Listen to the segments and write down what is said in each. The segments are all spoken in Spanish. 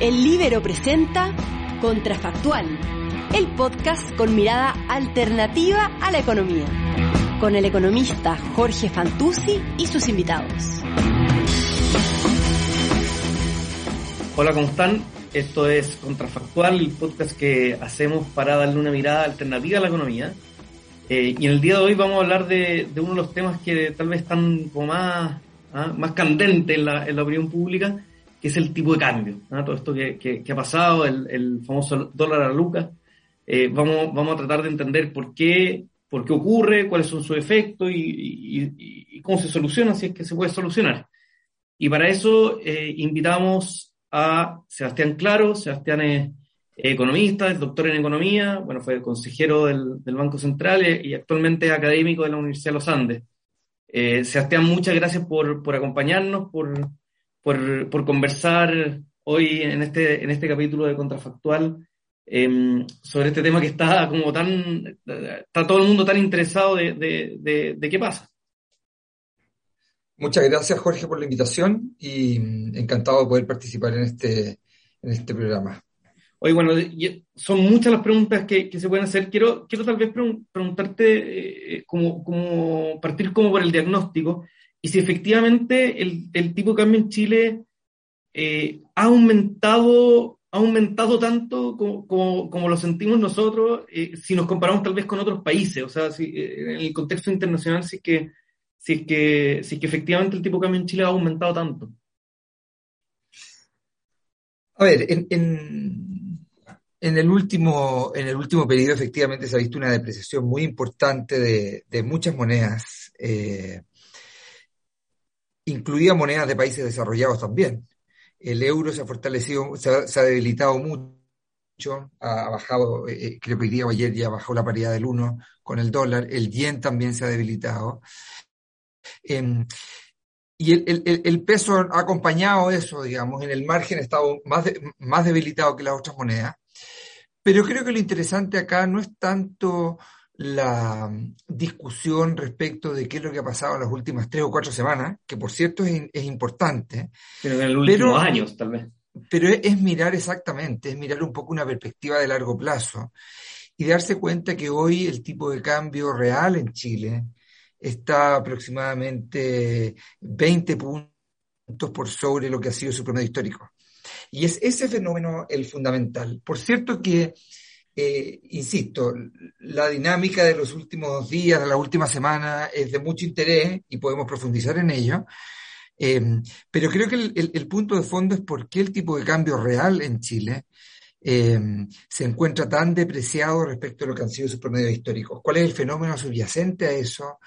El Libero presenta Contrafactual, el podcast con mirada alternativa a la economía, con el economista Jorge Fantuzzi y sus invitados. Hola, ¿cómo están? Esto es Contrafactual, el podcast que hacemos para darle una mirada alternativa a la economía. Eh, y en el día de hoy vamos a hablar de, uno de los temas que tal vez están como más, ¿ah? más candentes en la, en la opinión pública, que es el tipo de cambio. Todo esto que, ha pasado, el, famoso dólar a lucas. Eh, vamos, vamos a tratar de entender por qué, por qué ocurre, cuáles son sus efectos y, cómo se soluciona, si es que se puede solucionar. Y para eso eh, invitamos a Sebastián Claro. Sebastián es economista, es doctor en economía, bueno, fue consejero del, Banco Central eh, y actualmente es académico de la Universidad de los Andes. Sebastián, muchas gracias por, por acompañarnos, por, por, por conversar hoy en este, en este capítulo de Contrafactual em, sobre este tema que está como tan, está todo el mundo tan interesado de, de, de, qué pasa. Muchas gracias Jorge por la invitación y mm, encantado de poder participar en este, en este programa. Hoy, bueno, son muchas las preguntas que, que, se pueden hacer. Quiero, quiero tal vez preguntarte, eh, como, como partir como por el diagnóstico y si efectivamente el, tipo de cambio en Chile eh, ha aumentado ha aumentado tanto como, como, lo sentimos nosotros, eh, si nos comparamos tal vez con otros países, o sea, eh, en el contexto internacional, si es que, si que, si que efectivamente el tipo de cambio en Chile ha aumentado tanto. A ver, en, en, el último, en el último periodo efectivamente se ha visto una depreciación muy importante de, de muchas monedas incluía monedas de países desarrollados también. El euro se ha fortalecido, se ha, debilitado mucho, ha, bajado, eh, eh, creo que hoy día o ayer ya bajó la paridad del 1 con el dólar, el yen también se ha debilitado. Em, y el, peso ha acompañado eso, digamos, en el margen ha estado más, más debilitado que las otras monedas. Pero creo que lo interesante acá no es tanto la discusión respecto de qué es lo que ha pasado en las últimas tres o cuatro semanas, que por cierto es, importante. Pero en los últimos años, tal vez. Pero es, mirar exactamente, es mirar un poco una perspectiva de largo plazo y darse cuenta que hoy el tipo de cambio real en Chile está aproximadamente 20 puntos por sobre lo que ha sido su promedio histórico. Y es ese fenómeno el fundamental. Por cierto que eh, insisto, la dinámica de los últimos días, de la última semana, es de mucho interés y podemos profundizar en ello. Em, pero creo que el, punto de fondo es por qué el tipo de cambio real en Chile em, se encuentra tan depreciado respecto a lo que han sido sus promedios históricos. ¿Cuál es el fenómeno subyacente a eso?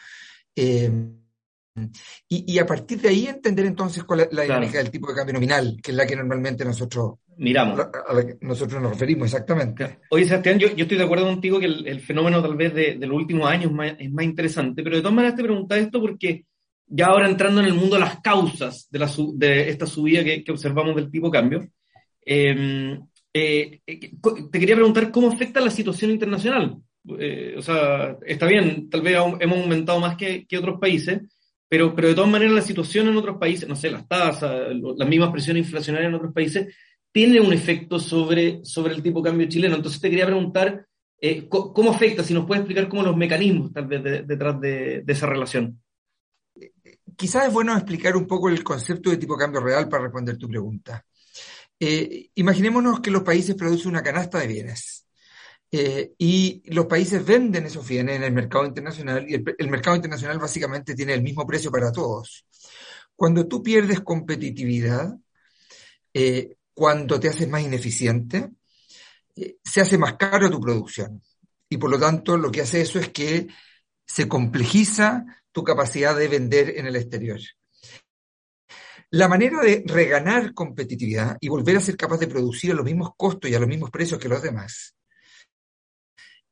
Y, a partir de ahí entender entonces cuál es la dinámica del tipo de cambio nominal, que es la que normalmente nosotros miramos. A la que nosotros nos referimos, exactamente. Oye, Sebastián, yo, yo estoy de acuerdo contigo que el, fenómeno tal vez de, los últimos años es más, interesante, pero de todas maneras te preguntas esto porque ya ahora entrando en el mundo de las causas de, la, de esta subida que, observamos del tipo de cambio, em, eh, eh, te quería preguntar cómo afecta la situación internacional. Eh, o sea, está bien, tal vez hemos aumentado más que, que otros países, pero, pero de todas maneras la situación en otros países, no sé, las tasas, las mismas presiones inflacionarias en otros países, tiene un efecto sobre, sobre el tipo de cambio chileno. Entonces te quería preguntar, eh, ¿cómo afecta? Si nos puedes explicar cómo los mecanismos tal vez detrás de, esa relación. Quizás es bueno explicar un poco el concepto de tipo de cambio real para responder tu pregunta. Eh, imaginémonos que los países producen una canasta de bienes eh, y los países venden esos bienes en el mercado internacional y el, mercado internacional básicamente tiene el mismo precio para todos. Cuando tú pierdes competitividad, eh, cuando te haces más ineficiente, eh, se hace más caro tu producción. Y por lo tanto, lo que hace eso es que se complejiza tu capacidad de vender en el exterior. La manera de reganar competitividad y volver a ser capaz de producir a los mismos costos y a los mismos precios que los demás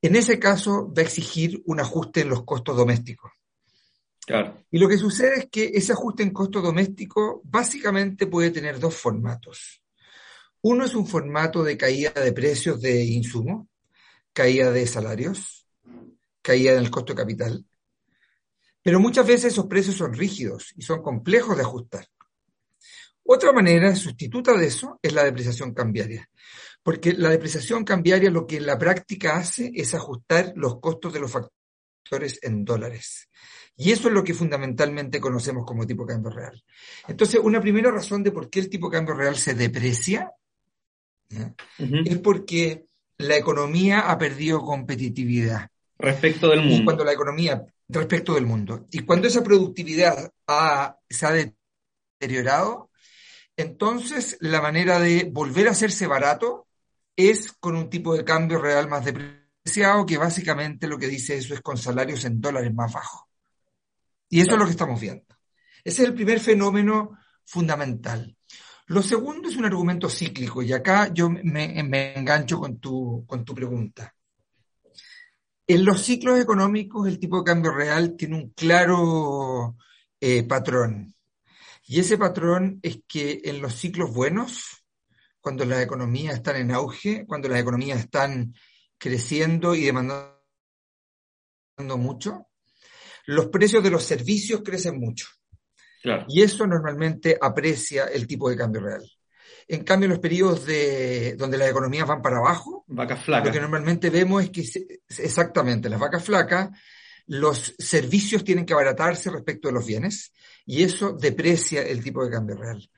en ese caso va a exigir un ajuste en los costos domésticos. Y lo que sucede es que ese ajuste en costo doméstico básicamente puede tener dos formatos. Uno es un formato de caída de precios de insumos, caída de salarios, caída en el costo de capital. Pero muchas veces esos precios son rígidos y son complejos de ajustar. Otra manera sustituta de eso es la depreciación cambiaria, porque la depreciación cambiaria lo que en la práctica hace es ajustar los costos de los factores en dólares. Y eso es lo que fundamentalmente conocemos como tipo de cambio real. Entonces, una primera razón de por qué el tipo de cambio real se deprecia es porque la economía ha perdido competitividad. Respecto del mundo. Y cuando la economía, respecto del mundo. Y cuando esa productividad se ha deteriorado, entonces la manera de volver a hacerse barato es con un tipo de cambio real más depreciado, que básicamente lo que dice eso es con salarios en dólares más bajos. Y eso es lo que estamos viendo. Ese es el primer fenómeno fundamental. Lo segundo es un argumento cíclico, y acá yo me, engancho con tu, con tu pregunta. En los ciclos económicos, el tipo de cambio real tiene un claro eh, patrón. Y ese patrón es que en los ciclos buenos, cuando las economías están en auge, cuando las economías están creciendo y demandando mucho, los precios de los servicios crecen mucho. Y eso normalmente aprecia el tipo de cambio real. En cambio, en los periodos de, donde las economías van para abajo, vacas flacas. lo que normalmente vemos es que exactamente las vacas flacas, los servicios tienen que abaratarse respecto de los bienes y eso deprecia el tipo de cambio real.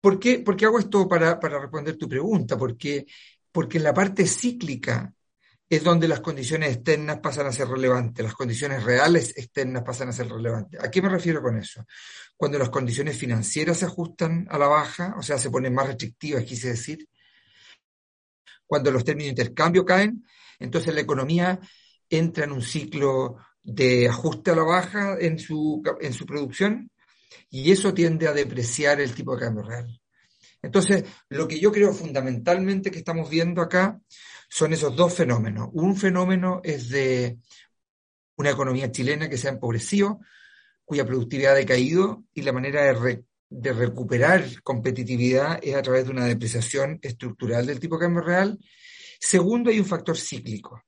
¿Por qué, ¿Por hago esto para, para responder tu pregunta? Porque, porque en la parte cíclica es donde las condiciones externas pasan a ser relevantes, las condiciones reales externas pasan a ser relevantes. ¿A qué me refiero con eso? Cuando las condiciones financieras se ajustan a la baja, o sea, se ponen más restrictivas, quise decir, cuando los términos de intercambio caen, entonces la economía entra en un ciclo de ajuste a la baja en su, en su producción y eso tiende a depreciar el tipo de cambio real. Entonces, lo que yo creo fundamentalmente que estamos viendo acá son esos dos fenómenos. Un fenómeno es de una economía chilena que se ha empobrecido, cuya productividad ha decaído y la manera de, recuperar competitividad es a través de una depreciación estructural del tipo de cambio real. Segundo, hay un factor cíclico.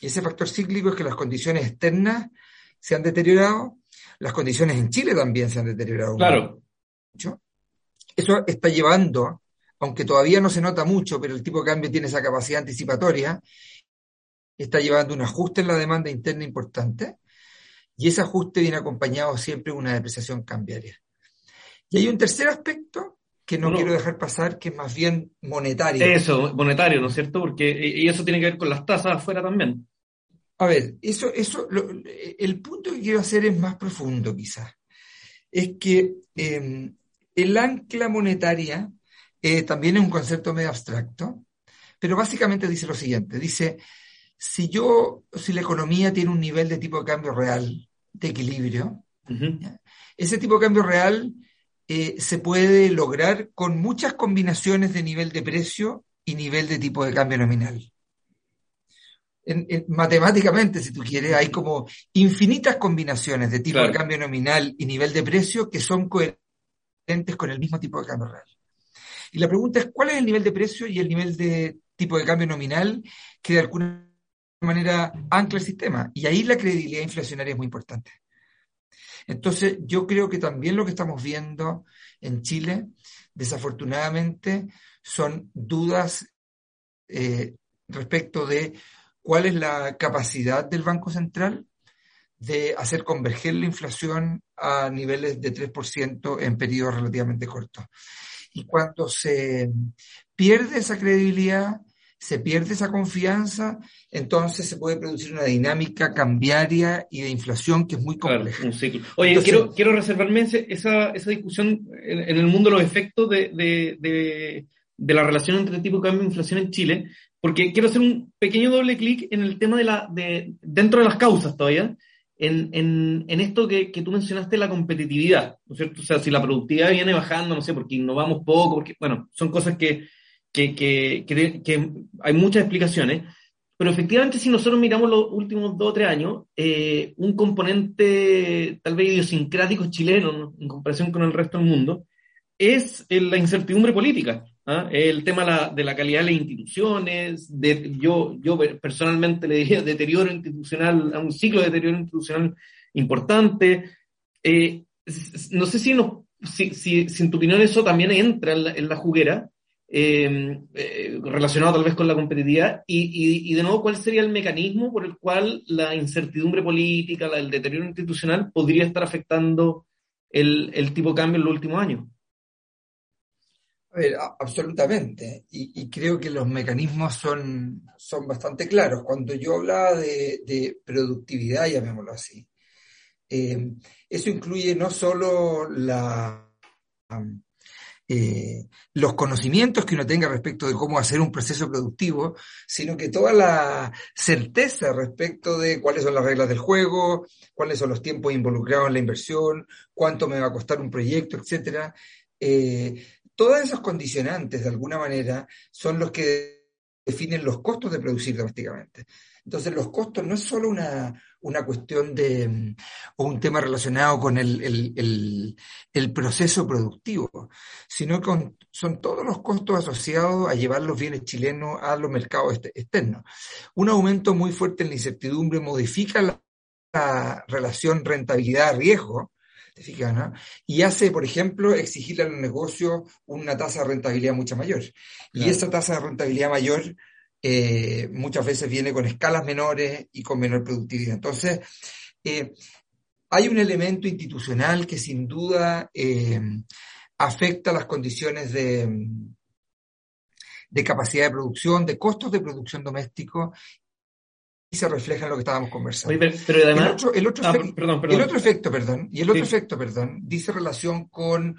Y ese factor cíclico es que las condiciones externas se han deteriorado, las condiciones en Chile también se han deteriorado. Claro. Mucho. Eso está llevando aunque todavía no se nota mucho, pero el tipo de cambio tiene esa capacidad anticipatoria, está llevando un ajuste en la demanda interna importante y ese ajuste viene acompañado siempre de una depreciación cambiaria. Y hay un tercer aspecto que no, quiero dejar pasar, que es más bien monetario. Eso, monetario, ¿no es cierto? Porque y eso tiene que ver con las tasas afuera también. A ver, eso, eso, el punto que quiero hacer es más profundo quizás. Es que eh, el ancla monetaria eh, también es un concepto medio abstracto, pero básicamente dice lo siguiente, dice, si yo, si la economía tiene un nivel de tipo de cambio real, de equilibrio, ese tipo de cambio real eh, se puede lograr con muchas combinaciones de nivel de precio y nivel de tipo de cambio nominal. Matemáticamente, si tú quieres, hay como infinitas combinaciones de tipo de cambio nominal y nivel de precio que son coherentes con el mismo tipo de cambio real. Y la pregunta es, ¿cuál es el nivel de precio y el nivel de tipo de cambio nominal que de alguna manera ancla el sistema? Y ahí la credibilidad inflacionaria es muy importante. Entonces, yo creo que también lo que estamos viendo en Chile, desafortunadamente, son dudas eh, respecto de cuál es la capacidad del Banco Central de hacer converger la inflación a niveles de 3% en periodos relativamente cortos. Y cuando se pierde esa credibilidad, se pierde esa confianza, entonces se puede producir una dinámica cambiaria y de inflación que es muy compleja. un ciclo. Oye, quiero, quiero reservarme esa, esa discusión en, el mundo los efectos de, de, de, la relación entre tipo de cambio e inflación en Chile, porque quiero hacer un pequeño doble clic en el tema de la, de, dentro de las causas todavía, en, en, en esto que, que, tú mencionaste, la competitividad, ¿no es cierto? O sea, si la productividad viene bajando, no sé, porque innovamos poco, porque, bueno, son cosas que, que, que, que hay muchas explicaciones, pero efectivamente si nosotros miramos los últimos dos o tres años, eh, un componente tal vez idiosincrático chileno en comparación con el resto del mundo, es la incertidumbre política. ¿Ah? El tema de la calidad de las instituciones, yo, yo personalmente le diría deterioro institucional, a un ciclo de deterioro institucional importante. Eh, no sé si nos si, si, en tu opinión eso también entra en la, juguera, eh, eh, relacionado tal vez con la competitividad, y, y, de nuevo, ¿cuál sería el mecanismo por el cual la incertidumbre política, el deterioro institucional podría estar afectando el, el tipo de cambio en los últimos años? A ver, absolutamente. Y, creo que los mecanismos son, son bastante claros. Cuando yo hablaba de, productividad, llamémoslo así, eh, eso incluye no solo eh, los conocimientos que uno tenga respecto de cómo hacer un proceso productivo, sino que toda la certeza respecto de cuáles son las reglas del juego, cuáles son los tiempos involucrados en la inversión, cuánto me va a costar un proyecto, etcétera. Eh, todos esos condicionantes, de alguna manera, son los que definen los costos de producir domésticamente. Entonces, los costos no es solo una, una cuestión de, o un tema relacionado con el, proceso productivo, sino que son todos los costos asociados a llevar los bienes chilenos a los mercados externos. Un aumento muy fuerte en la incertidumbre modifica la, relación rentabilidad-riesgo, y hace, por ejemplo, exigirle a los negocios una tasa de rentabilidad mucho mayor. Y esa tasa de rentabilidad mayor eh, muchas veces viene con escalas menores y con menor productividad. Entonces, eh, hay un elemento institucional que sin duda eh, afecta las condiciones de, de capacidad de producción, de costos de producción doméstico se refleja en lo que estábamos conversando. pero, además, el otro, efecto, perdón, El otro efecto, perdón, y el otro efecto, perdón, dice relación con,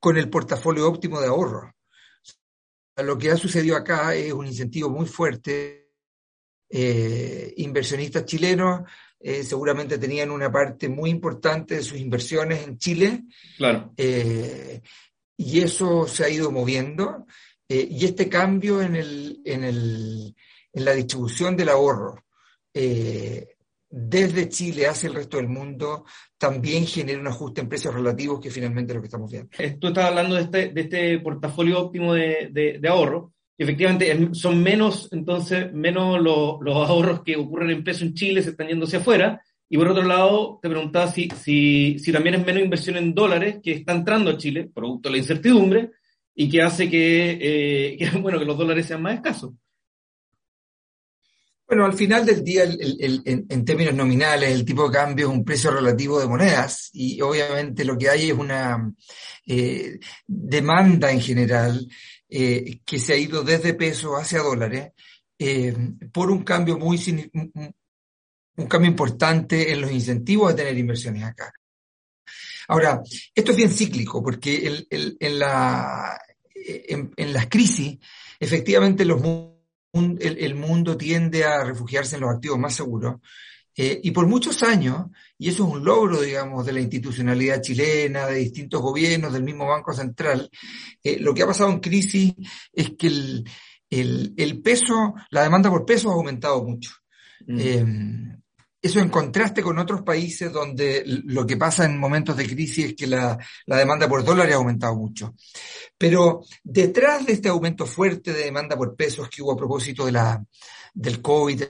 con el portafolio óptimo de ahorro. Lo que ha sucedido acá es un incentivo muy fuerte. Eh, inversionistas chilenos eh, seguramente tenían una parte muy importante de sus inversiones en Chile. Claro. Eh, y eso se ha ido moviendo. y este cambio en, el, en, el, en la distribución del ahorro desde Chile hacia el resto del mundo también genera un ajuste en precios relativos que finalmente es lo que estamos viendo. Eh, tú estás hablando de este, de este portafolio óptimo de, de, ahorro. Y efectivamente, son menos, entonces, menos los, ahorros que ocurren en peso en Chile, se están yendo hacia afuera. Y por otro lado, te preguntaba si, si, si también es menos inversión en dólares que está entrando a Chile, producto de la incertidumbre, y que hace que, eh, bueno, que los dólares sean más escasos. Bueno, al final del día, en, términos nominales, el tipo de cambio es un precio relativo de monedas y obviamente lo que hay es una eh, demanda en general eh, que se ha ido desde pesos hacia dólares eh, por un cambio muy un cambio importante en los incentivos a tener inversiones acá. Ahora, esto es bien cíclico porque en, la, en, las crisis, efectivamente los el, mundo tiende a refugiarse en los activos más seguros. Eh, y por muchos años, y eso es un logro, digamos, de la institucionalidad chilena, de distintos gobiernos, del mismo Banco Central, eh, lo que ha pasado en crisis es que el, peso, la demanda por peso ha aumentado mucho. Mm. Eh, eso en contraste con otros países donde lo que pasa en momentos de crisis es que la, demanda por dólares ha aumentado mucho. Pero detrás de este aumento fuerte de demanda por pesos que hubo a propósito de la, del COVID,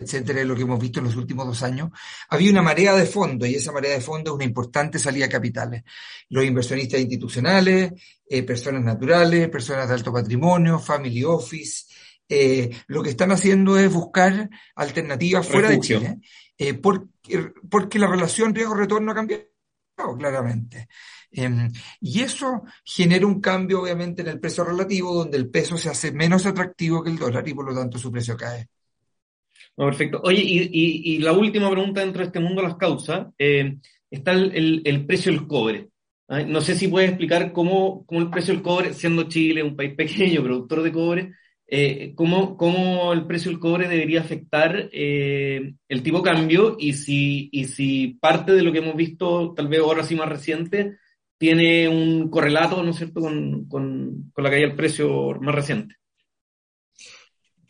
etcétera, lo que hemos visto en los últimos dos años, había una marea de fondo y esa marea de fondo es una importante salida de capitales. Los inversionistas institucionales, eh, personas naturales, personas de alto patrimonio, family office, eh, lo que están haciendo es buscar alternativas fuera de Chile, eh, porque, la relación riesgo-retorno ha cambiado claramente. Em, y eso genera un cambio, obviamente, en el precio relativo, donde el peso se hace menos atractivo que el dólar y por lo tanto su precio cae. perfecto. Oye, y, la última pregunta dentro de este mundo las causas, eh, está el, precio del cobre. No sé si puedes explicar cómo, cómo el precio del cobre, siendo Chile un país pequeño, productor de cobre, eh, ¿cómo, el precio del cobre debería afectar eh, el tipo de cambio y si, y si parte de lo que hemos visto, tal vez ahora sí más reciente, tiene un correlato, ¿no es cierto?, con, con, con la caída del precio más reciente.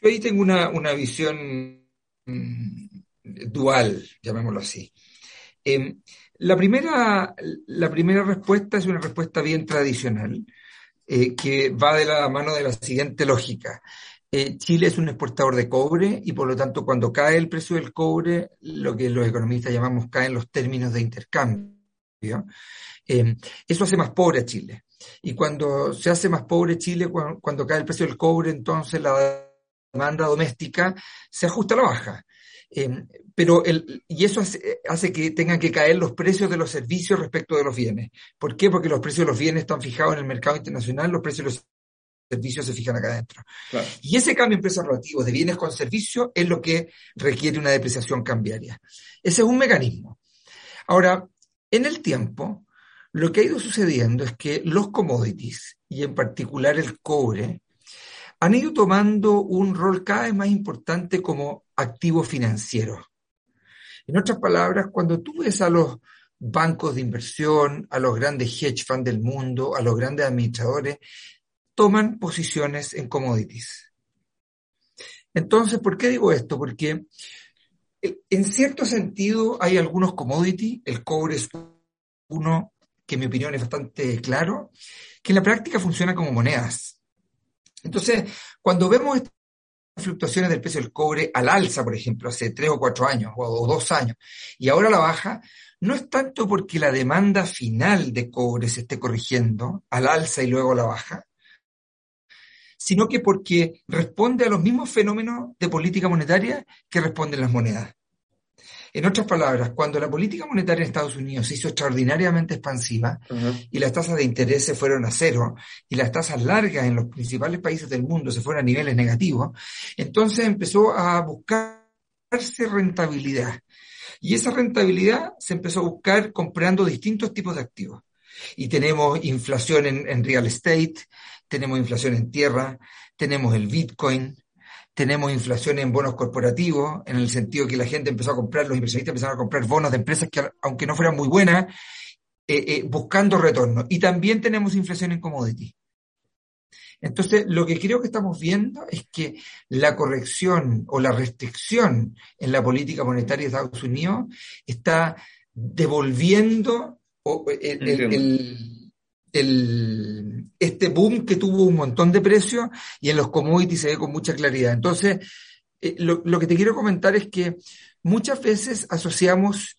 Yo ahí tengo una, una visión mm, dual, llamémoslo así. Em, la, primera, la primera respuesta es una respuesta bien tradicional eh, que va de la mano de la siguiente lógica. Eh, Chile es un exportador de cobre y por lo tanto cuando cae el precio del cobre, lo que los economistas llamamos caen los términos de intercambio. eh, eso hace más pobre a Chile. Y cuando se hace más pobre Chile, cuando, cae el precio del cobre, entonces la demanda doméstica se ajusta a la baja. Eh, pero el, y eso hace, hace, que tengan que caer los precios de los servicios respecto de los bienes. ¿Por qué? Porque los precios de los bienes están fijados en el mercado internacional, los precios de los servicios se fijan acá adentro. Y ese cambio en precios relativos de bienes con servicios es lo que requiere una depreciación cambiaria. Ese es un mecanismo. Ahora, en el tiempo, lo que ha ido sucediendo es que los commodities, y en particular el cobre, han ido tomando un rol cada vez más importante como activo financiero. En otras palabras, cuando tú ves a los bancos de inversión, a los grandes hedge funds del mundo, a los grandes administradores, toman posiciones en commodities. Entonces, ¿por qué digo esto? Porque eh, en cierto sentido hay algunos commodities, el cobre es uno que en mi opinión es bastante claro, que en la práctica funciona como monedas. Entonces, cuando vemos estas fluctuaciones del precio del cobre al alza, por ejemplo, hace tres o cuatro años o dos años, y ahora la baja, no es tanto porque la demanda final de cobre se esté corrigiendo al alza y luego a la baja, sino que porque responde a los mismos fenómenos de política monetaria que responden las monedas. En otras palabras, cuando la política monetaria en Estados Unidos se hizo extraordinariamente expansiva y las tasas de interés se fueron a cero y las tasas largas en los principales países del mundo se fueron a niveles negativos, entonces empezó a buscarse rentabilidad. Y esa rentabilidad se empezó a buscar comprando distintos tipos de activos. Y tenemos inflación en, en real estate, tenemos inflación en tierra, tenemos el Bitcoin, tenemos inflación en bonos corporativos, en el sentido que la gente empezó a comprar, los inversionistas empezaron a comprar bonos de empresas que, aunque no fueran muy buenas, eh, eh, buscando retorno. Y también tenemos inflación en commodity. Entonces, lo que creo que estamos viendo es que la corrección o la restricción en la política monetaria de Estados Unidos está devolviendo el el, este boom que tuvo un montón de precios y en los commodities se ve con mucha claridad. Entonces, eh, lo, que te quiero comentar es que muchas veces asociamos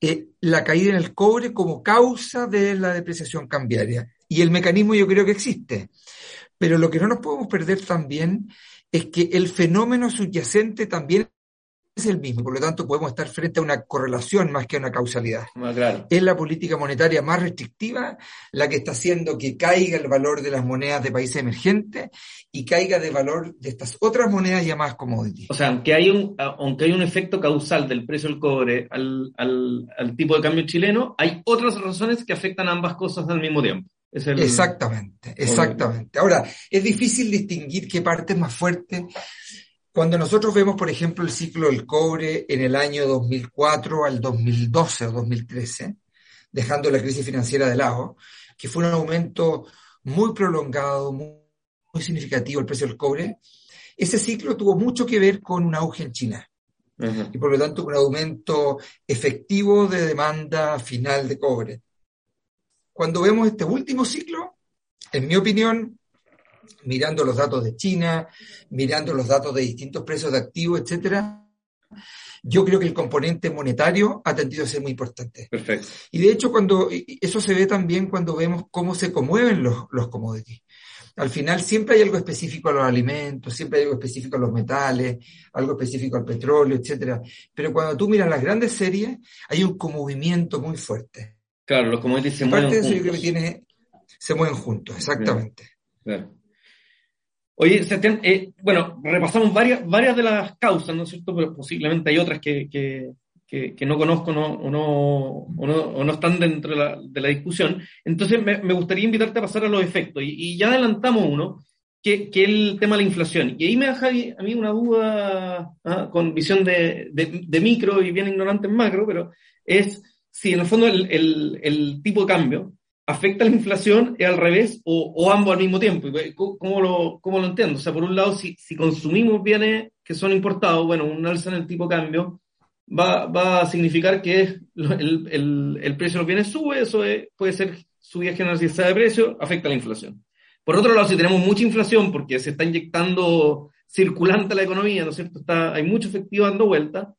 eh, la caída en el cobre como causa de la depreciación cambiaria. Y el mecanismo yo creo que existe. Pero lo que no nos podemos perder también es que el fenómeno subyacente también es el mismo, por lo tanto podemos estar frente a una correlación más que a una causalidad. Claro. Es la política monetaria más restrictiva la que está haciendo que caiga el valor de las monedas de países emergentes y caiga el valor de estas otras monedas llamadas commodities. O sea, aunque hay un, aunque hay un efecto causal del precio del cobre al, al, al tipo de cambio chileno, hay otras razones que afectan ambas cosas al mismo tiempo. Exactamente, exactamente. Ahora, es difícil distinguir qué parte es más fuerte cuando nosotros vemos, por ejemplo, el ciclo del cobre en el año 2004 al 2012 o 2013, dejando la crisis financiera de lado, que fue un aumento muy prolongado, muy, significativo el precio del cobre, ese ciclo tuvo mucho que ver con un auge en China. Y por lo tanto, un aumento efectivo de demanda final de cobre. Cuando vemos este último ciclo, en mi opinión, mirando los datos de China, mirando los datos de distintos precios de activos, etcétera, yo creo que el componente monetario ha tendido a ser muy importante. Perfecto. Y de hecho, cuando eso se ve también cuando vemos cómo se conmueven los, los commodities. Al final siempre hay algo específico a los alimentos, siempre hay algo específico a los metales, algo específico al petróleo, etcétera. Pero cuando tú miras las grandes series, hay un movimiento muy fuerte. Claro, los commodities se mueven juntos. De tiene, se mueven juntos, exactamente. Oye, eh, bueno, repasamos varias, varias de las causas, ¿no es cierto? Pero posiblemente hay otras que, que, que, no conozco no, o, no, o, no, o, no, están dentro de la, de la discusión. Entonces, me, me, gustaría invitarte a pasar a los efectos. Y, y ya adelantamos uno, que, que, es el tema de la inflación. Y ahí me deja a mí una duda ¿ah? con visión de, de, de, micro y bien ignorante en macro, pero es si en el fondo el, el, el tipo de cambio afecta la inflación es al revés o, o, ambos al mismo tiempo. ¿Cómo lo, cómo lo entiendo? O sea, por un lado, si, si consumimos bienes que son importados, bueno, un alza en el tipo de cambio va, va a significar que el, el, el, precio de los bienes sube, eso puede ser subida generalizada de precio, afecta la inflación. Por otro lado, si tenemos mucha inflación porque se está inyectando circulante a la economía, ¿no es cierto? Está, hay mucho efectivo dando vuelta,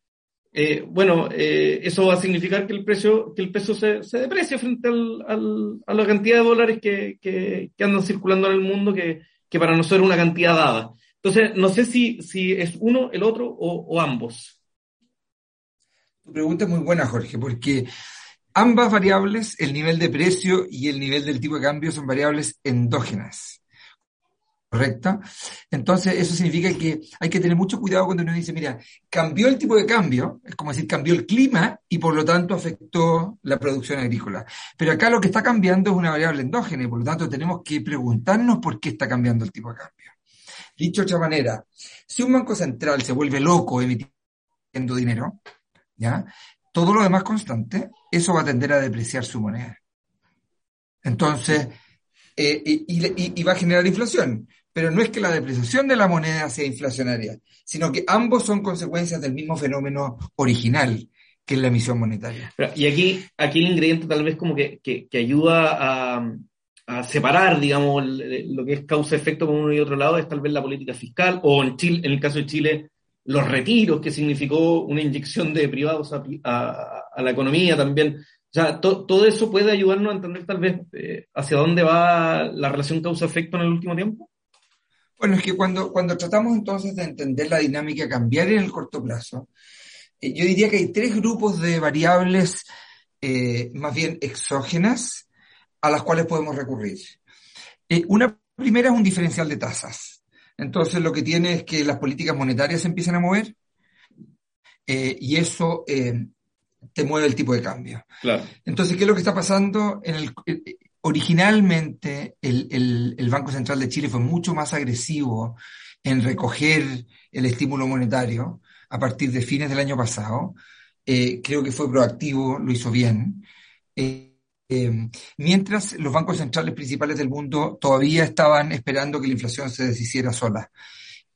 eh, bueno, eh, eso va a significar que el precio, que el peso se, se deprecia frente al, a la cantidad de dólares que, que, andan circulando en el mundo, que, que, para nosotros es una cantidad dada. Entonces, no sé si, si es uno, el otro o, ambos. Tu pregunta es muy buena, Jorge, porque ambas variables, el nivel de precio y el nivel del tipo de cambio, son variables endógenas. ¿Correcto? Entonces, eso significa que hay que tener mucho cuidado cuando uno dice, mira, cambió el tipo de cambio, es como decir, cambió el clima y por lo tanto afectó la producción agrícola. Pero acá lo que está cambiando es una variable endógena y por lo tanto tenemos que preguntarnos por qué está cambiando el tipo de cambio. Dicho de otra manera, si un banco central se vuelve loco emitiendo dinero, ¿ya? Todo lo demás constante, eso va a tender a depreciar su moneda. Entonces, eh, y, va a generar inflación pero no es que la depreciación de la moneda sea inflacionaria, sino que ambos son consecuencias del mismo fenómeno original, que es la emisión monetaria. Y aquí, aquí el ingrediente tal vez como que, ayuda a, separar, digamos, lo que es causa-efecto con uno y otro lado es tal vez la política fiscal, o en, Chile, en el caso de Chile, los retiros, que significó una inyección de privados a, la economía también. O sea, todo eso puede ayudarnos a entender tal vez eh, hacia dónde va la relación causa-efecto en el último tiempo. Bueno, es que cuando, cuando tratamos entonces de entender la dinámica cambiar en el corto plazo, eh, yo diría que hay tres grupos de variables eh, más bien exógenas a las cuales podemos recurrir. Eh, una primera es un diferencial de tasas. Entonces lo que tiene es que las políticas monetarias se empiezan a mover y eso te mueve el tipo de cambio. Entonces, ¿qué es lo que está pasando? En el, originalmente el, Banco Central de Chile fue mucho más agresivo en recoger el estímulo monetario a partir de fines del año pasado. Eh, creo que fue proactivo, lo hizo bien. Eh, eh, mientras los bancos centrales principales del mundo todavía estaban esperando que la inflación se deshiciera sola.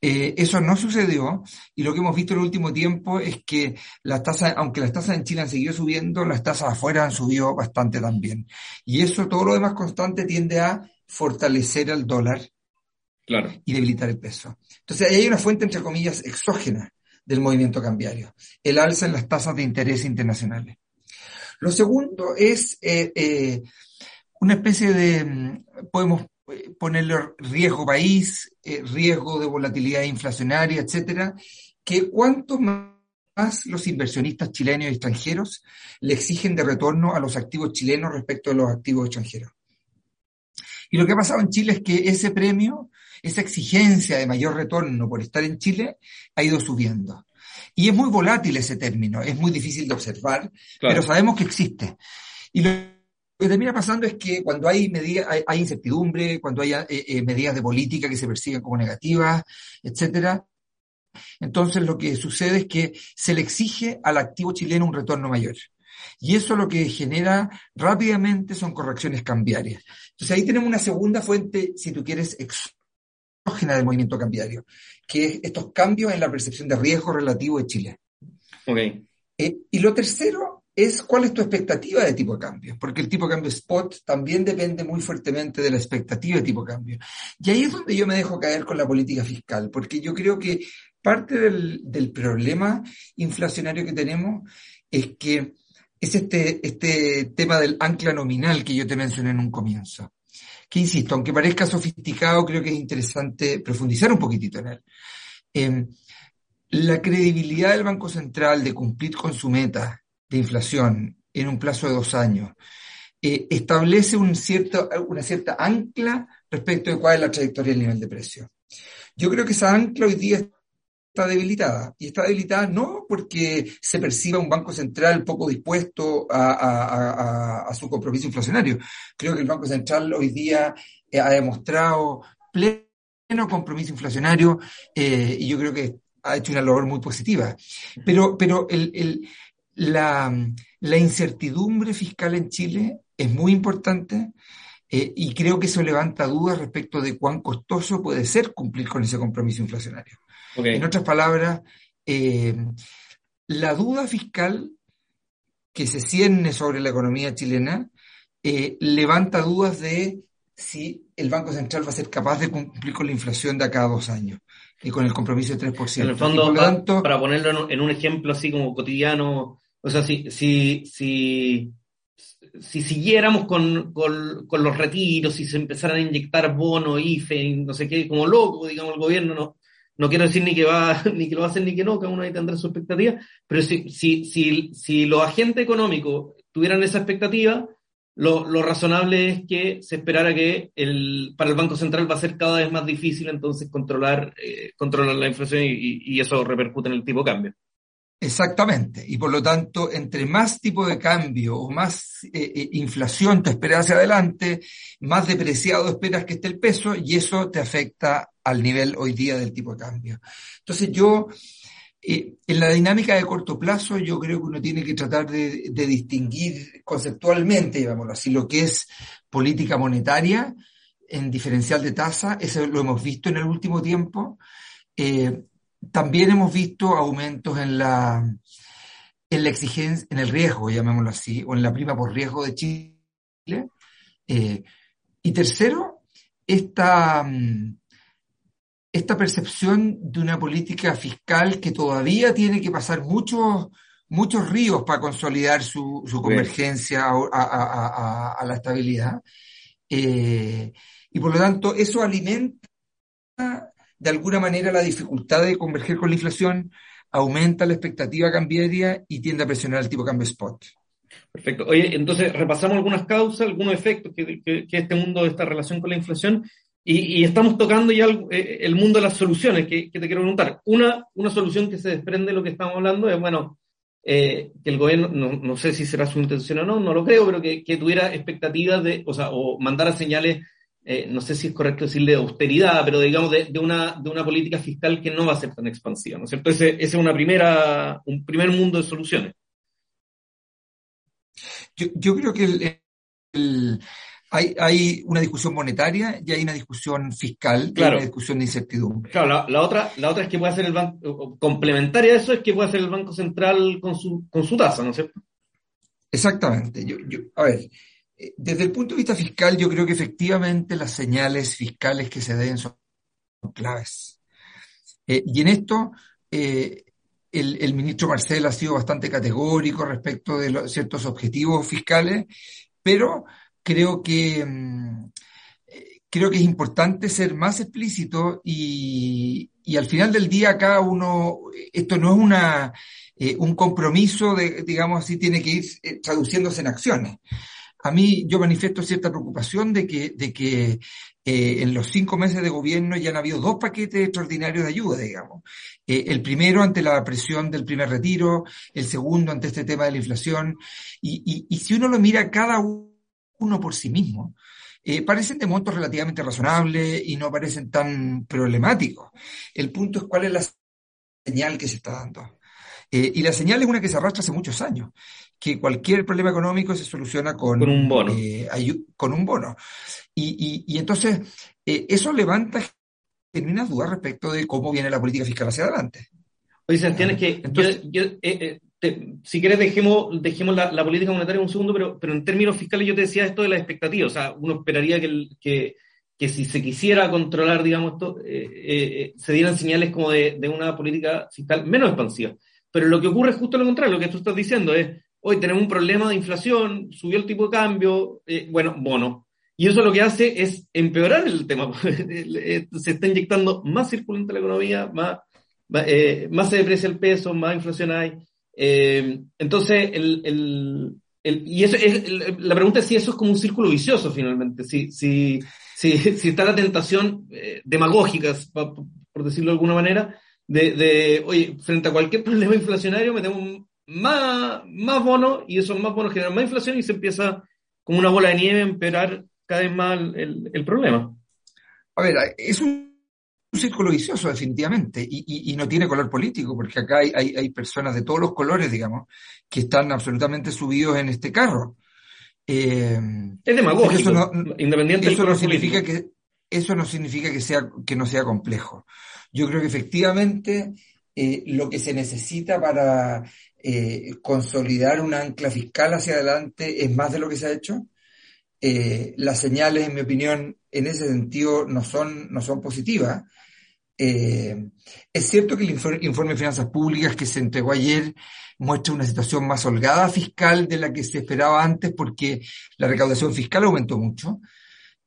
Eh, eso no sucedió y lo que hemos visto en el último tiempo es que las tasas, aunque las tasas en Chile han seguido subiendo, las tasas afuera han subido bastante también. Y eso, todo lo demás constante, tiende a fortalecer al dólar y debilitar el peso. Entonces, ahí hay una fuente, entre comillas, exógena del movimiento cambiario, el alza en las tasas de interés internacionales. Lo segundo es eh, eh, una especie de, mm, podemos ponerle riesgo país, eh, riesgo de volatilidad inflacionaria, etcétera, que cuanto más los inversionistas chilenos y extranjeros le exigen de retorno a los activos chilenos respecto a los activos extranjeros. Y lo que ha pasado en Chile es que ese premio, esa exigencia de mayor retorno por estar en Chile, ha ido subiendo. Y es muy volátil ese término, es muy difícil de observar, pero sabemos que existe. Y lo que termina pasando es que cuando hay, medidas, hay, incertidumbre, cuando hay eh, eh, medidas de política que se persiguen como negativas, etcétera, entonces lo que sucede es que se le exige al activo chileno un retorno mayor. Y eso lo que genera rápidamente son correcciones cambiarias. Entonces ahí tenemos una segunda fuente, si tú quieres, exógena del movimiento cambiario, que es estos cambios en la percepción de riesgo relativo de Chile. Okay. Eh, y lo tercero es cuál es tu expectativa de tipo de cambio, porque el tipo de cambio spot también depende muy fuertemente de la expectativa de tipo de cambio. Y ahí es donde yo me dejo caer con la política fiscal, porque yo creo que parte del, problema inflacionario que tenemos es que es este, este tema del ancla nominal que yo te mencioné en un comienzo. Que insisto, aunque parezca sofisticado, creo que es interesante profundizar un poquitito en él. Em, la credibilidad del Banco Central de cumplir con su meta de inflación en un plazo de dos años, eh, establece un cierto, una cierta ancla respecto de cuál es la trayectoria del nivel de precio. Yo creo que esa ancla hoy día está debilitada. Y está debilitada no porque se perciba un Banco Central poco dispuesto a, su compromiso inflacionario. Creo que el Banco Central hoy día eh, ha demostrado pleno compromiso inflacionario eh, y yo creo que ha hecho una labor muy positiva. Pero, pero el, la, incertidumbre fiscal en Chile es muy importante eh, y creo que eso levanta dudas respecto de cuán costoso puede ser cumplir con ese compromiso inflacionario. En otras palabras, eh, la duda fiscal que se cierne sobre la economía chilena eh, levanta dudas de si el Banco Central va a ser capaz de cumplir con la inflación de acá a dos años. y con el compromiso de 3%. En el fondo, para ponerlo en un ejemplo así como cotidiano, o sea, si, si, si, si siguiéramos con, con, con, los retiros, si se empezaran a inyectar bonos, IFE, no sé qué, como loco, digamos, el gobierno, no, no quiero decir ni que va, ni que lo va a hacer ni que no, cada uno ahí tendrá su expectativa, pero si, si, si, si los agentes económicos tuvieran esa expectativa, lo, lo, razonable es que se esperara que el, para el Banco Central va a ser cada vez más difícil entonces controlar, eh, controlar la inflación y, y, eso repercute en el tipo de cambio. Exactamente. Y por lo tanto, entre más tipo de cambio o más eh, eh, inflación te esperas hacia adelante, más depreciado esperas que esté el peso y eso te afecta al nivel hoy día del tipo de cambio. Entonces yo, eh, en la dinámica de corto plazo, yo creo que uno tiene que tratar de, distinguir conceptualmente, digámoslo así, lo que es política monetaria en diferencial de tasa, eso lo hemos visto en el último tiempo. También hemos visto aumentos en la, en la exigencia, en el riesgo, llamémoslo así, o en la prima por riesgo de Chile. Eh, y tercero, esta, mm, esta percepción de una política fiscal que todavía tiene que pasar muchos, muchos ríos para consolidar su, convergencia a, la estabilidad. Eh, y por lo tanto, eso alimenta de alguna manera la dificultad de converger con la inflación aumenta la expectativa cambiaria y tiende a presionar el tipo de cambio spot. Perfecto. Oye, entonces repasamos algunas causas, algunos efectos que, que, este mundo, esta relación con la inflación, y, estamos tocando ya eh, el, mundo de las soluciones que, te quiero preguntar. Una, una solución que se desprende de lo que estamos hablando es, bueno, eh, que el gobierno, no, no, sé si será su intención o no, no lo creo, pero que, que tuviera expectativas de, o sea, o mandara señales eh, no sé si es correcto decirle austeridad, pero digamos de, una, de una política fiscal que no va a ser tan expansiva, ¿no es cierto? Ese, ese es una primera, un primer mundo de soluciones. Yo, creo que hay, hay, una discusión monetaria y hay una discusión fiscal y una discusión de incertidumbre. Claro, la, otra, la otra es que puede hacer el banco, complementaria a eso es que puede hacer el Banco Central con su, con su tasa, ¿no es cierto? Exactamente. Yo, yo, a ver, desde el punto de vista fiscal, yo creo que efectivamente las señales fiscales que se den son claves. Eh, y en esto, eh, el, ministro Marcel ha sido bastante categórico respecto de ciertos objetivos fiscales, pero creo que, mm, eh, creo que es importante ser más explícito y, y, al final del día cada uno, esto no es una, un compromiso, de, digamos así, tiene que ir traduciéndose en acciones a mí yo manifiesto cierta preocupación de que, de que eh, en los cinco meses de gobierno ya han habido dos paquetes extraordinarios de ayuda, digamos. Eh, el primero ante la presión del primer retiro, el segundo ante este tema de la inflación. Y, y, y si uno lo mira cada uno por sí mismo, eh, parecen de montos relativamente razonables y no parecen tan problemáticos. El punto es cuál es la señal que se está dando. Eh, y la señal es una que se arrastra hace muchos años que cualquier problema económico se soluciona con, un bono. Eh, con un bono. Y, y, entonces, eh, eso levanta genuinas dudas respecto de cómo viene la política fiscal hacia adelante. Oye, tienes que, yo, eh, si quieres dejemos, dejemos la, política monetaria un segundo, pero, pero en términos fiscales yo te decía esto de las expectativas, o sea, uno esperaría que, que, que si se quisiera controlar, digamos, esto, se dieran señales como de, de una política fiscal menos expansiva. Pero lo que ocurre es justo lo contrario, lo que tú estás diciendo es, hoy tenemos un problema de inflación, subió el tipo de cambio, eh, bueno, bono. Y eso lo que hace es empeorar el tema. se está inyectando más circulante la economía, más, eh, más se deprecia el peso, más inflación hay. Eh, entonces, el, el, el, y eso es, la pregunta es si eso es como un círculo vicioso finalmente, si, si, si, si está la tentación demagógica, por decirlo de alguna manera, de, de, oye, frente a cualquier problema inflacionario metemos más, más bonos y esos más bonos generan más inflación y se empieza como una bola de nieve a empeorar cada vez más el, el problema. A ver, es un, círculo vicioso definitivamente y, y, no tiene color político porque acá hay, hay, hay, personas de todos los colores, digamos, que están absolutamente subidos en este carro. Eh, es demagógico, eso no, independiente eso no significa que eso no significa que sea que no sea complejo. Yo creo que efectivamente eh, lo que se necesita para eh, consolidar un ancla fiscal hacia adelante es más de lo que se ha hecho. Eh, las señales, en mi opinión, en ese sentido no son, no son positivas. Eh, es cierto que el informe de finanzas públicas que se entregó ayer muestra una situación más holgada fiscal de la que se esperaba antes porque la recaudación fiscal aumentó mucho.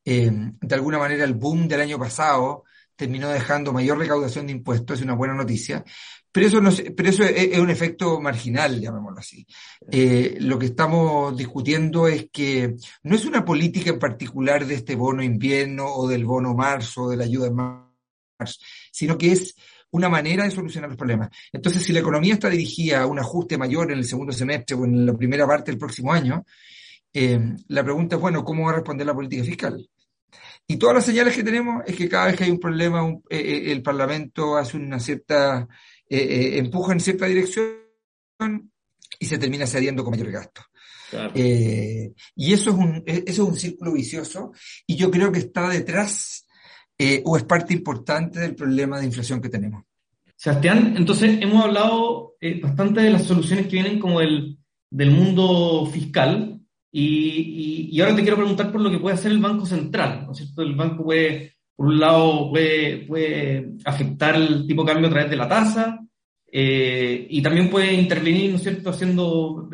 Eh, de alguna manera el boom del año pasado terminó dejando mayor recaudación de impuestos, es una buena noticia, pero eso, no, pero eso es, un efecto marginal, llamémoslo así. Eh, lo que estamos discutiendo es que no es una política en particular de este bono invierno o del bono marzo o de la ayuda en marzo, sino que es una manera de solucionar los problemas. Entonces, si la economía está dirigida a un ajuste mayor en el segundo semestre o en la primera parte del próximo año, eh, la pregunta es, bueno, ¿cómo va a responder la política fiscal? Y todas las señales que tenemos es que cada vez que hay un problema, eh, eh, el Parlamento hace una cierta, empuja en cierta dirección y se termina cediendo con mayor gasto. y eso es, un, eso es un círculo vicioso y yo creo que está detrás eh, o es parte importante del problema de inflación que tenemos. Sebastián, entonces hemos hablado eh, bastante de las soluciones que vienen como del, del mundo fiscal y, y, ahora te quiero preguntar por lo que puede hacer el Banco Central, ¿no es cierto? El banco puede, por un lado, puede, puede afectar el tipo de cambio a través de la tasa, eh, y también puede intervenir, ¿no es cierto?, haciendo,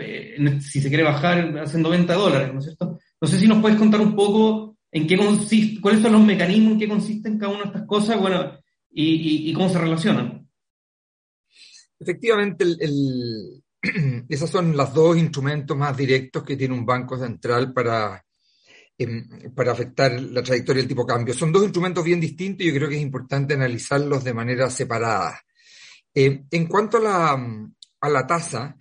si se quiere bajar, haciendo venta de dólares, ¿no es cierto? No sé si nos puedes contar un poco en qué consiste, cuáles son los mecanismos, en qué consisten cada una de estas cosas, bueno, y, cómo se relacionan. Efectivamente, el, esos son los dos instrumentos más directos que tiene un banco central para, em, para afectar la trayectoria del tipo de cambio. Son dos instrumentos bien distintos y yo creo que es importante analizarlos de manera separada. Eh, en cuanto a la, a la tasa,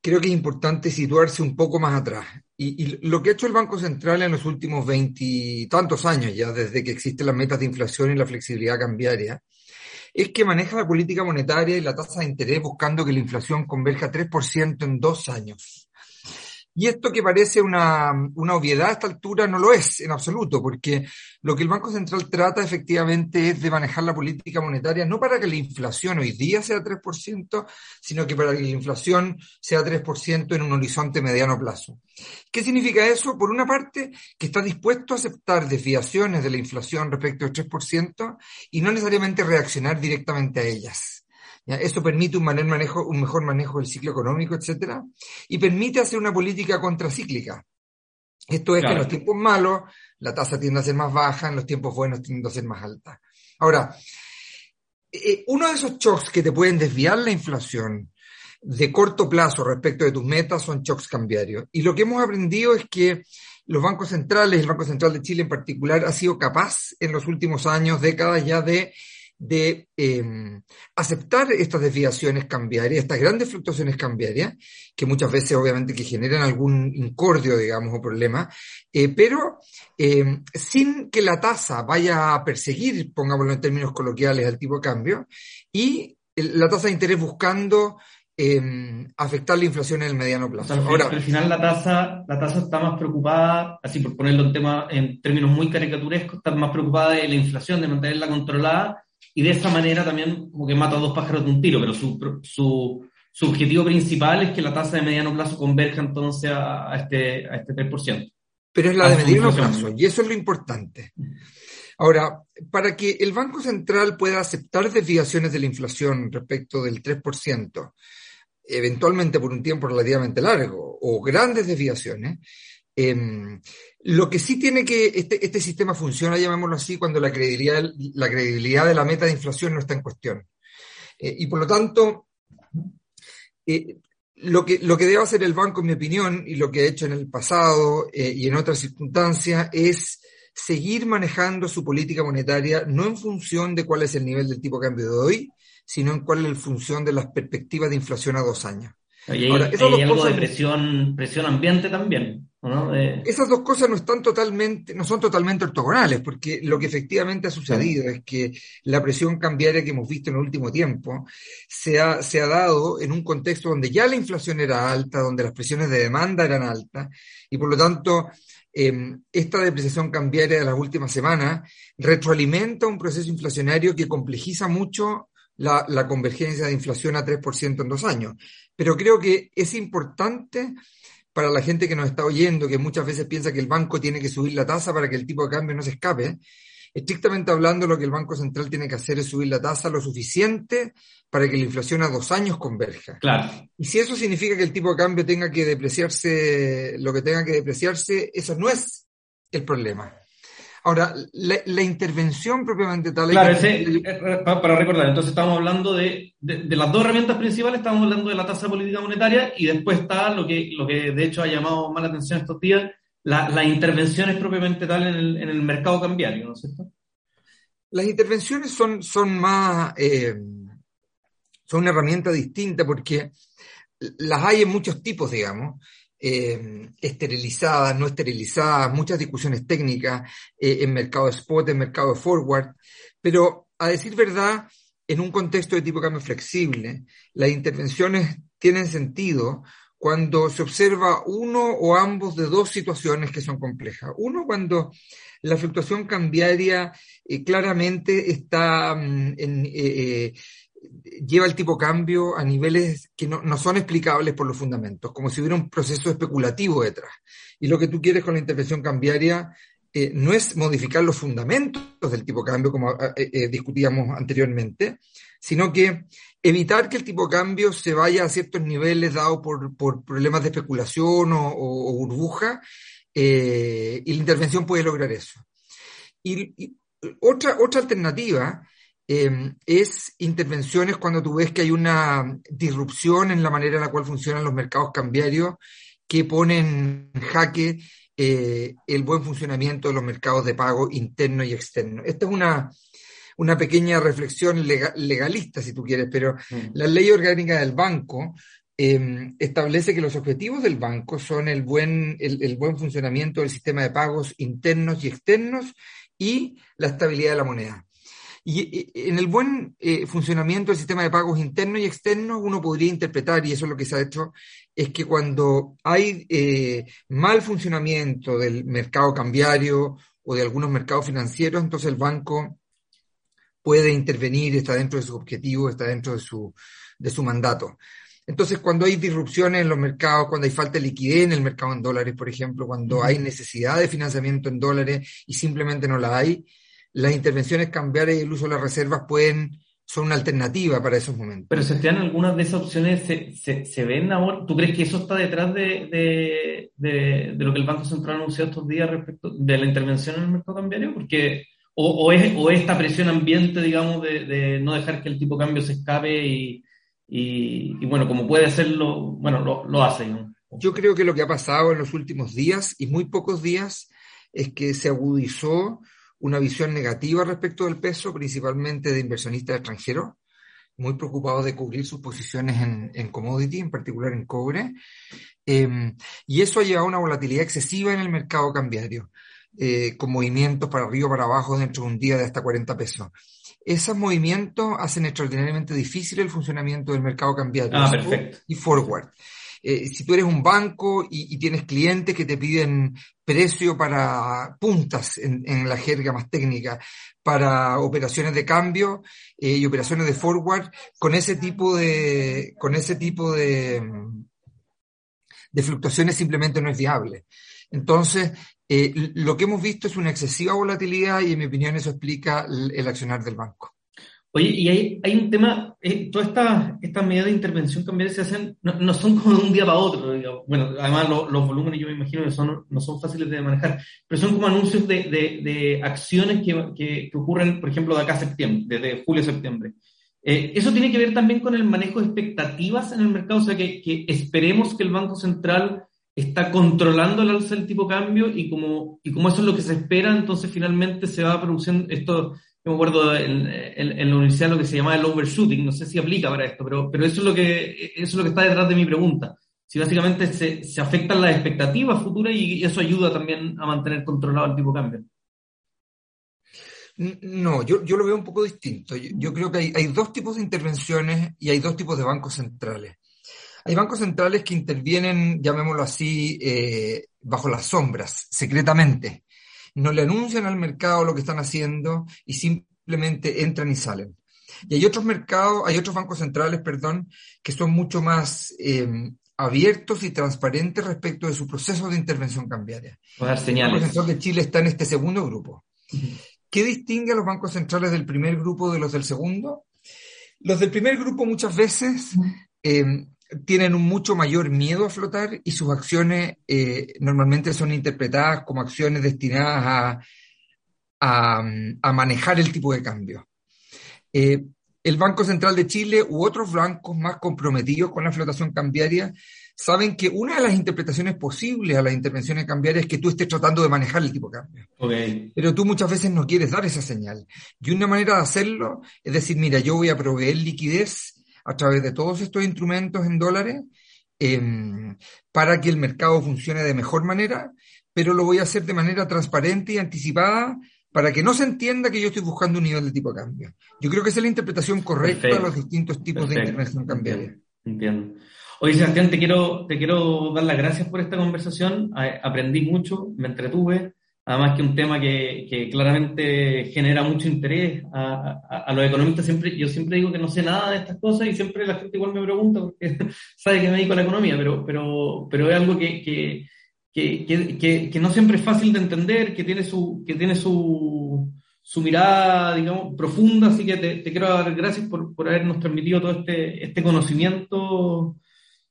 creo que es importante situarse un poco más atrás. Y, lo que ha hecho el Banco Central en los últimos veintitantos años, ya desde que existen las metas de inflación y la flexibilidad cambiaria, es que maneja la política monetaria y la tasa de interés buscando que la inflación converja a 3% en dos años. Y esto que parece una, una, obviedad a esta altura no lo es en absoluto, porque lo que el Banco Central trata efectivamente es de manejar la política monetaria no para que la inflación hoy día sea 3%, sino que para que la inflación sea 3% en un horizonte mediano plazo. ¿Qué significa eso? Por una parte, que está dispuesto a aceptar desviaciones de la inflación respecto al 3% y no necesariamente reaccionar directamente a ellas. Eso permite un, manejo, un mejor manejo del ciclo económico, etcétera, y permite hacer una política contracíclica. Esto es que en los tiempos malos la tasa tiende a ser más baja, en los tiempos buenos tiende a ser más alta. Ahora, eh, uno de esos shocks que te pueden desviar la inflación de corto plazo respecto de tus metas son shocks cambiarios. Y lo que hemos aprendido es que los bancos centrales, el Banco Central de Chile en particular, ha sido capaz en los últimos años, décadas ya, de de em, aceptar estas desviaciones cambiarias, estas grandes fluctuaciones cambiarias, que muchas veces obviamente que generan algún incordio, digamos, o problema, eh, pero em, sin que la tasa vaya a perseguir, pongámoslo en términos coloquiales, al tipo de cambio, y la tasa de interés buscando em, afectar la inflación en el mediano plazo. Ahora, al final la tasa, la tasa está más preocupada, así por ponerlo en, tema, en términos muy caricaturescos, está más preocupada de la inflación, de mantenerla controlada, y de esa manera también como que mata a dos pájaros de un tiro, pero su, su, su objetivo principal es que la tasa de mediano plazo converja entonces a, este, a este 3%. Pero es la de mediano plazo, y eso es lo importante. Ahora, para que el Banco Central pueda aceptar desviaciones de la inflación respecto del 3%, eventualmente por un tiempo relativamente largo, o grandes desviaciones, eh, lo que sí tiene que, este, este, sistema funciona, llamémoslo así, cuando la credibilidad, la credibilidad de la meta de inflación no está en cuestión. Eh, y por lo tanto, eh, lo, que, lo que debe hacer el banco, en mi opinión, y lo que ha hecho en el pasado eh, y en otras circunstancias, es seguir manejando su política monetaria no en función de cuál es el nivel del tipo de cambio de hoy, sino en cuál es la función de las perspectivas de inflación a dos años. Y hay, algo de presión, presión ambiente también. ¿No? Esas dos cosas no están totalmente, no son totalmente ortogonales, porque lo que efectivamente ha sucedido es que la presión cambiaria que hemos visto en el último tiempo se ha, se ha dado en un contexto donde ya la inflación era alta, donde las presiones de demanda eran altas, y por lo tanto em, esta depreciación cambiaria de las últimas semanas retroalimenta un proceso inflacionario que complejiza mucho la, la, convergencia de inflación a 3% en dos años. Pero creo que es importante para la gente que nos está oyendo, que muchas veces piensa que el banco tiene que subir la tasa para que el tipo de cambio no se escape, Estrictamente hablando, lo que el Banco Central tiene que hacer es subir la tasa lo suficiente para que la inflación a dos años converja. Claro. Y si eso significa que el tipo de cambio tenga que depreciarse, lo que tenga que depreciarse, eso no es el problema. Ahora, la, intervención propiamente tal... Claro, eh, para, recordar, entonces estamos hablando de, de, las dos herramientas principales, estamos hablando de la tasa política monetaria y después está lo que, lo que de hecho ha llamado más la atención estos días, las intervenciones propiamente tal en el, en el, mercado cambiario, ¿no es cierto? Las intervenciones son, son más... Eh, son una herramienta distinta porque las hay en muchos tipos, digamos, eh, esterilizadas, no esterilizadas, muchas discusiones técnicas eh, en mercado spot, en mercado forward, pero a decir verdad, en un contexto de tipo cambio flexible, las intervenciones tienen sentido cuando se observa uno o ambos de dos situaciones que son complejas. Uno, cuando la fluctuación cambiaria eh, claramente está mm, en, lleva el tipo cambio a niveles que no, son explicables por los fundamentos, como si hubiera un proceso especulativo detrás. Y lo que tú quieres con la intervención cambiaria eh, no es modificar los fundamentos del tipo cambio, como eh, eh, discutíamos anteriormente, sino que evitar que el tipo cambio se vaya a ciertos niveles dados por, problemas de especulación o, burbuja, y la intervención puede lograr eso. y otra, otra alternativa Em, es intervenciones cuando tú ves que hay una disrupción en la manera en la cual funcionan los mercados cambiarios que ponen en jaque eh, el buen funcionamiento de los mercados de pago interno y externo. Esta es una, una pequeña reflexión legalista, si tú quieres, pero mm. la ley orgánica del banco em, establece que los objetivos del banco son el buen, el buen funcionamiento del sistema de pagos internos y externos y la estabilidad de la moneda. Y en el buen eh, funcionamiento del sistema de pagos internos y externos, uno podría interpretar, y eso es lo que se ha hecho, es que cuando hay eh, mal funcionamiento del mercado cambiario o de algunos mercados financieros, entonces el banco puede intervenir, está dentro de su objetivo, está dentro de su, de su mandato. Entonces, cuando hay disrupciones en los mercados, cuando hay falta de liquidez en el mercado en dólares, por ejemplo, cuando hay necesidad de financiamiento en dólares y simplemente no la hay, las intervenciones cambiarias y el uso de las reservas pueden son una alternativa para esos momentos. Pero Sebastián, algunas de esas opciones se, se, ven ahora. ¿Tú crees que eso está detrás de, de, lo que el Banco Central anunció estos días respecto de la intervención en el mercado cambiario? Porque, o, es, o esta presión ambiente, digamos, de, no dejar que el tipo de cambio se escape y, y, bueno, como puede hacerlo, bueno, lo, lo hace. ¿no? Yo creo que lo que ha pasado en los últimos días, y muy pocos días, es que se agudizó una visión negativa respecto del peso, principalmente de inversionistas extranjeros, muy preocupados de cubrir sus posiciones en, en commodity, en particular en cobre. Em, y eso ha llevado a una volatilidad excesiva en el mercado cambiario, eh, con movimientos para arriba o para abajo dentro de un día de hasta 40 pesos. Esos movimientos hacen extraordinariamente difícil el funcionamiento del mercado cambiario ah, y forward. Eh, si tú eres un banco y, tienes clientes que te piden precio para puntas en, la jerga más técnica, para operaciones de cambio eh, y operaciones de forward, con ese tipo de, con ese tipo de, de fluctuaciones simplemente no es viable. Entonces, eh, lo que hemos visto es una excesiva volatilidad y en mi opinión eso explica el accionar del banco. Oye, y hay, hay un tema, eh, todas estas esta medidas de intervención cambiarias se hacen, no, son como de un día para otro, digamos. bueno, además los volúmenes yo me imagino que son, no son fáciles de manejar, pero son como anuncios de, de, de acciones que, que, ocurren, por ejemplo, de acá a septiembre, desde julio a septiembre. Eh, eso tiene que ver también con el manejo de expectativas en el mercado, o sea, que, que esperemos que el Banco Central está controlando el alza del tipo cambio y como, y como eso es lo que se espera, entonces finalmente se va produciendo esto me acuerdo en, en, la universidad lo que se llamaba el overshooting, no sé si aplica para esto, pero, eso, es lo que, eso es lo que está detrás de mi pregunta. Si básicamente se, afectan las expectativas futuras y eso ayuda también a mantener controlado el tipo de cambio. No, yo, yo lo veo un poco distinto. Yo, creo que hay, hay, dos tipos de intervenciones y hay dos tipos de bancos centrales. Hay bancos centrales que intervienen, llamémoslo así, eh, bajo las sombras, secretamente no le anuncian al mercado lo que están haciendo y simplemente entran y salen. Y hay otros mercados, hay otros bancos centrales, perdón, que son mucho más em, abiertos y transparentes respecto de su proceso de intervención cambiaria. dar señales. El Central de Chile está en este segundo grupo. ¿Qué distingue a los bancos centrales del primer grupo de los del segundo? Los del primer grupo muchas veces eh, tienen un mucho mayor miedo a flotar y sus acciones eh, normalmente son interpretadas como acciones destinadas a, a, manejar el tipo de cambio. Eh, el Banco Central de Chile u otros bancos más comprometidos con la flotación cambiaria saben que una de las interpretaciones posibles a las intervenciones cambiarias es que tú estés tratando de manejar el tipo de cambio. Pero tú muchas veces no quieres dar esa señal. Y una manera de hacerlo es decir, mira, yo voy a proveer liquidez a través de todos estos instrumentos en dólares eh, para que el mercado funcione de mejor manera, pero lo voy a hacer de manera transparente y anticipada para que no se entienda que yo estoy buscando un nivel de tipo de cambio. Yo creo que esa es la interpretación correcta de los distintos tipos de intervención cambiaria. Entiendo. Oye, Sebastián, te quiero, te quiero dar las gracias por esta conversación. Aprendí mucho, me entretuve. Además que un tema que, que claramente genera mucho interés a, a, los economistas. Siempre, yo siempre digo que no sé nada de estas cosas y siempre la gente igual me pregunta porque sabe que me dedico a la economía, pero, pero, pero es algo que, que, que, no siempre es fácil de entender, que tiene su, que tiene su, su mirada, digamos, profunda. Así que te, te quiero dar gracias por, por habernos transmitido todo este, este conocimiento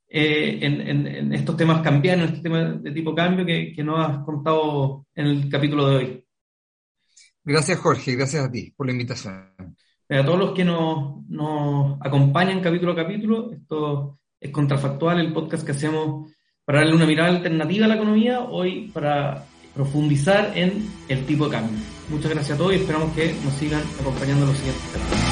eh, en, estos temas cambianos, en este tema de tipo cambio que, que nos has contado en el capítulo de hoy. Gracias Jorge, gracias a ti por la invitación. A todos los que nos, nos acompañan capítulo a capítulo, esto es Contrafactual, el podcast que hacemos para darle una mirada alternativa a la economía, hoy para profundizar en el tipo de cambio. Muchas gracias a todos y esperamos que nos sigan acompañando en los siguientes capítulos.